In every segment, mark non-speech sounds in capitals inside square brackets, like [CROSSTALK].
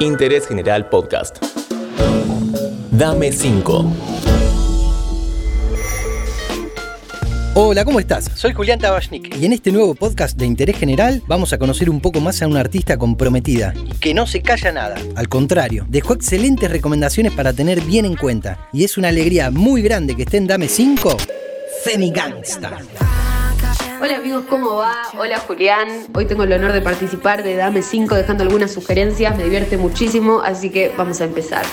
Interés General Podcast. Dame 5. Hola, ¿cómo estás? Soy Julián Tabachnik y en este nuevo podcast de Interés General vamos a conocer un poco más a una artista comprometida y que no se calla nada. Al contrario, dejó excelentes recomendaciones para tener bien en cuenta y es una alegría muy grande que esté en Dame 5, Femi Gangsta. Hola amigos, ¿cómo va? Hola Julián. Hoy tengo el honor de participar de Dame 5 dejando algunas sugerencias. Me divierte muchísimo, así que vamos a empezar.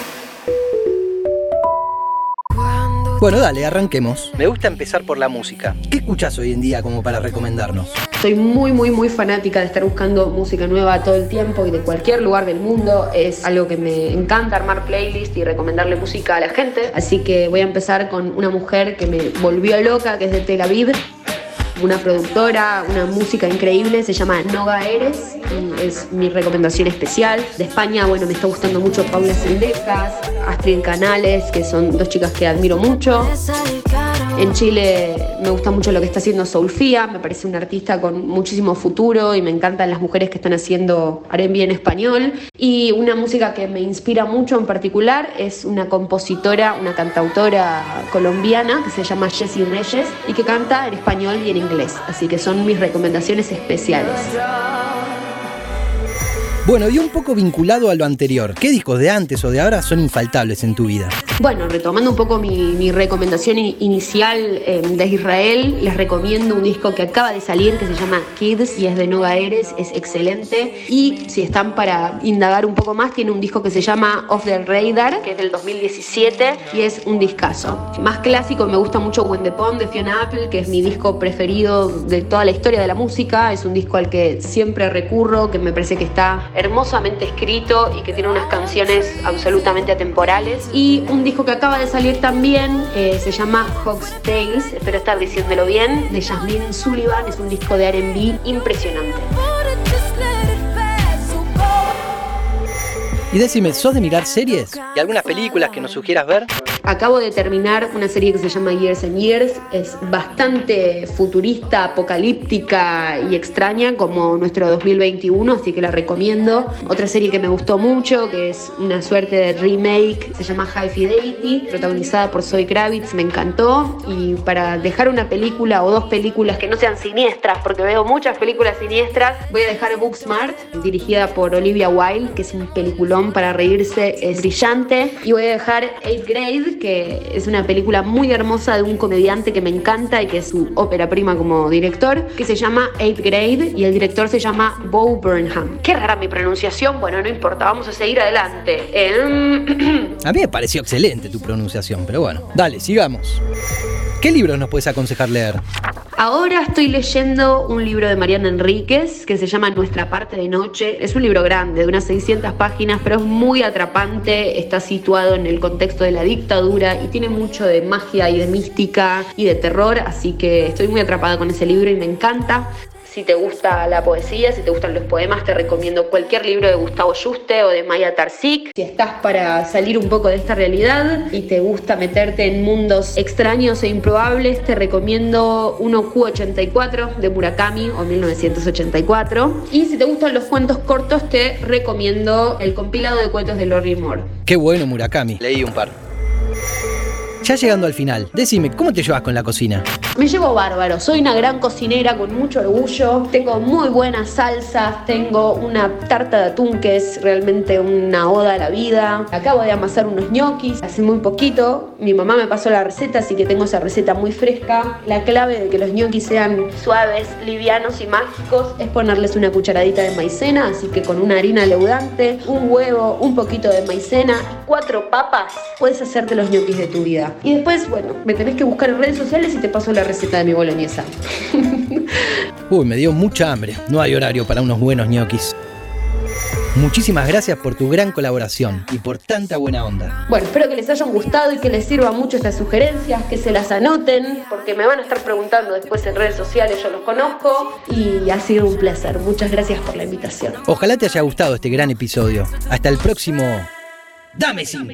Bueno, dale, arranquemos. Me gusta empezar por la música. ¿Qué escuchas hoy en día como para recomendarnos? Soy muy, muy, muy fanática de estar buscando música nueva todo el tiempo y de cualquier lugar del mundo. Es algo que me encanta armar playlist y recomendarle música a la gente. Así que voy a empezar con una mujer que me volvió loca, que es de Tel Aviv una productora, una música increíble, se llama Noga Eres, es mi recomendación especial. De España, bueno, me está gustando mucho Paula Sendejas, Astrid Canales, que son dos chicas que admiro mucho. En Chile me gusta mucho lo que está haciendo Soulfia, me parece una artista con muchísimo futuro y me encantan las mujeres que están haciendo R&B en español. Y una música que me inspira mucho en particular es una compositora, una cantautora colombiana que se llama Jessie Reyes y que canta en español y en inglés. Así que son mis recomendaciones especiales. Bueno, y un poco vinculado a lo anterior, ¿qué discos de antes o de ahora son infaltables en tu vida? Bueno, retomando un poco mi, recomendación inicial em, de Israel, les recomiendo un disco que acaba de salir que se llama Kids y es de Noga Eres, es excelente. Y si están para indagar un poco más, tiene un disco que se llama Off the Radar, que es del 2017 y es un discazo. Más clásico, me gusta mucho When the Pond de Fiona Apple, que es mi disco preferido de toda la historia de la música. Es un disco al que siempre recurro, que me parece que está hermosamente escrito y que tiene unas canciones absolutamente atemporales. Y un disco que acaba de salir también eh, se llama Hawk's Tales, espero estar diciéndolo bien, de Jasmine Sullivan. Es un disco de RB impresionante. Y decime, ¿sos de mirar series? ¿Y algunas películas que nos sugieras ver? Acabo de terminar una serie que se llama Years and Years. Es bastante futurista, apocalíptica y extraña como nuestro 2021, así que la recomiendo. Otra serie que me gustó mucho, que es una suerte de remake, se llama High Fidelity, protagonizada por Zoe Kravitz, me encantó. Y para dejar una película o dos películas que no sean siniestras, porque veo muchas películas siniestras, voy a dejar Booksmart, dirigida por Olivia Wilde, que es un peliculón para reírse, es brillante. Y voy a dejar Eighth Grade, que es una película muy hermosa de un comediante que me encanta y que es su ópera prima como director, que se llama Eighth Grade y el director se llama Bo Burnham. Qué rara mi pronunciación, bueno, no importa, vamos a seguir adelante. [CLEARS THROAT] a mí me pareció excelente tu pronunciación, pero bueno, dale, sigamos. ¿Qué libros nos puedes aconsejar leer? Ahora estoy leyendo un libro de Mariana Enríquez que se llama Nuestra parte de noche. Es un libro grande, de unas 600 páginas, pero es muy atrapante. Está situado en el contexto de la dictadura y tiene mucho de magia y de mística y de terror, así que estoy muy atrapada con ese libro y me encanta. Si te gusta la poesía, si te gustan los poemas, te recomiendo cualquier libro de Gustavo Juste o de Maya Tarsik. Si estás para salir un poco de esta realidad y te gusta meterte en mundos extraños e improbables, te recomiendo 1Q84 de Murakami o 1984. Y si te gustan los cuentos cortos, te recomiendo el compilado de cuentos de Lori Moore. Qué bueno Murakami, leí un par. Ya llegando al final, decime, ¿cómo te llevas con la cocina? Me llevo bárbaro, soy una gran cocinera con mucho orgullo, tengo muy buenas salsas, tengo una tarta de atún que es realmente una oda a la vida. Acabo de amasar unos ñoquis hace muy poquito, mi mamá me pasó la receta, así que tengo esa receta muy fresca. La clave de que los ñoquis sean suaves, livianos y mágicos es ponerles una cucharadita de maicena, así que con una harina leudante, un huevo, un poquito de maicena y cuatro papas, puedes hacerte los ñoquis de tu vida. Y después, bueno, me tenés que buscar en redes sociales y te paso la receta de mi boloñesa. [LAUGHS] Uy, me dio mucha hambre. No hay horario para unos buenos ñoquis. Muchísimas gracias por tu gran colaboración y por tanta buena onda. Bueno, espero que les hayan gustado y que les sirvan mucho estas sugerencias, que se las anoten, porque me van a estar preguntando después en redes sociales, yo los conozco y ha sido un placer. Muchas gracias por la invitación. Ojalá te haya gustado este gran episodio. Hasta el próximo Dame 5.